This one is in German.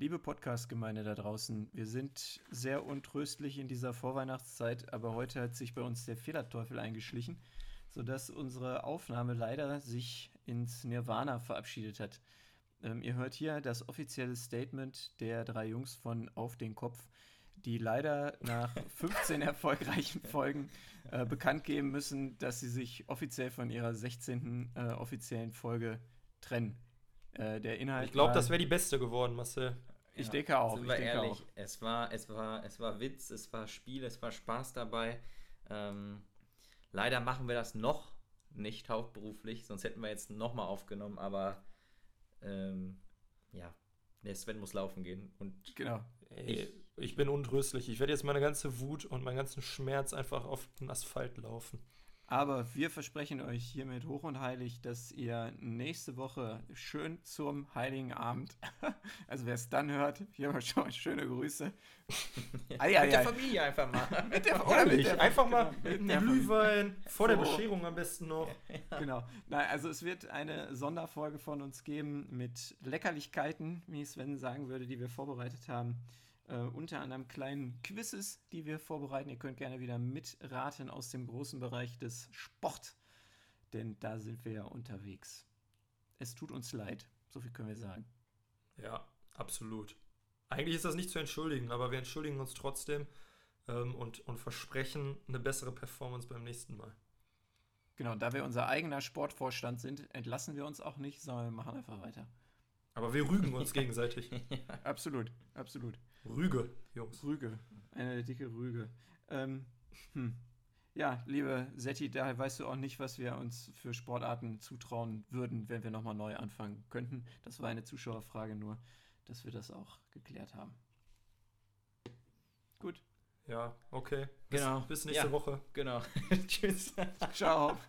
Liebe Podcast-Gemeinde da draußen, wir sind sehr untröstlich in dieser Vorweihnachtszeit, aber heute hat sich bei uns der Fehlerteufel eingeschlichen, sodass unsere Aufnahme leider sich ins Nirvana verabschiedet hat. Ähm, ihr hört hier das offizielle Statement der drei Jungs von Auf den Kopf, die leider nach 15 erfolgreichen Folgen äh, bekannt geben müssen, dass sie sich offiziell von ihrer 16. Äh, offiziellen Folge trennen. Äh, der Inhalt. Ich glaube, das wäre die beste geworden, Marcel. Ich ja, denke auch. Sind wir ehrlich, auch. Es, war, es, war, es war Witz, es war Spiel, es war Spaß dabei. Ähm, leider machen wir das noch nicht hauptberuflich, sonst hätten wir jetzt nochmal aufgenommen, aber ähm, ja, der Sven muss laufen gehen. Und genau. Ich, ich bin untröstlich. Ich werde jetzt meine ganze Wut und meinen ganzen Schmerz einfach auf den Asphalt laufen. Aber wir versprechen euch hiermit hoch und heilig, dass ihr nächste Woche schön zum Heiligen Abend, also wer es dann hört, hier mal schon mal schöne Grüße. Ai, ai, mit der Familie einfach mal. mit der, oder mit der, einfach mal mit einem Glühwein, vor der Bescherung am besten noch. Genau. Nein, also es wird eine Sonderfolge von uns geben mit Leckerlichkeiten, wie Sven sagen würde, die wir vorbereitet haben. Äh, unter anderem kleinen Quizzes, die wir vorbereiten. Ihr könnt gerne wieder mitraten aus dem großen Bereich des Sport, denn da sind wir ja unterwegs. Es tut uns leid, so viel können wir sagen. Ja, absolut. Eigentlich ist das nicht zu entschuldigen, aber wir entschuldigen uns trotzdem ähm, und, und versprechen eine bessere Performance beim nächsten Mal. Genau, da wir unser eigener Sportvorstand sind, entlassen wir uns auch nicht, sondern wir machen einfach weiter. Aber wir rügen uns gegenseitig. Absolut, absolut. Rüge, Jungs. Rüge. Eine dicke Rüge. Ähm, hm. Ja, liebe Setti, da weißt du auch nicht, was wir uns für Sportarten zutrauen würden, wenn wir nochmal neu anfangen könnten. Das war eine Zuschauerfrage nur, dass wir das auch geklärt haben. Gut. Ja, okay. Bis, genau. Bis nächste ja, Woche. Genau. Tschüss. Ciao.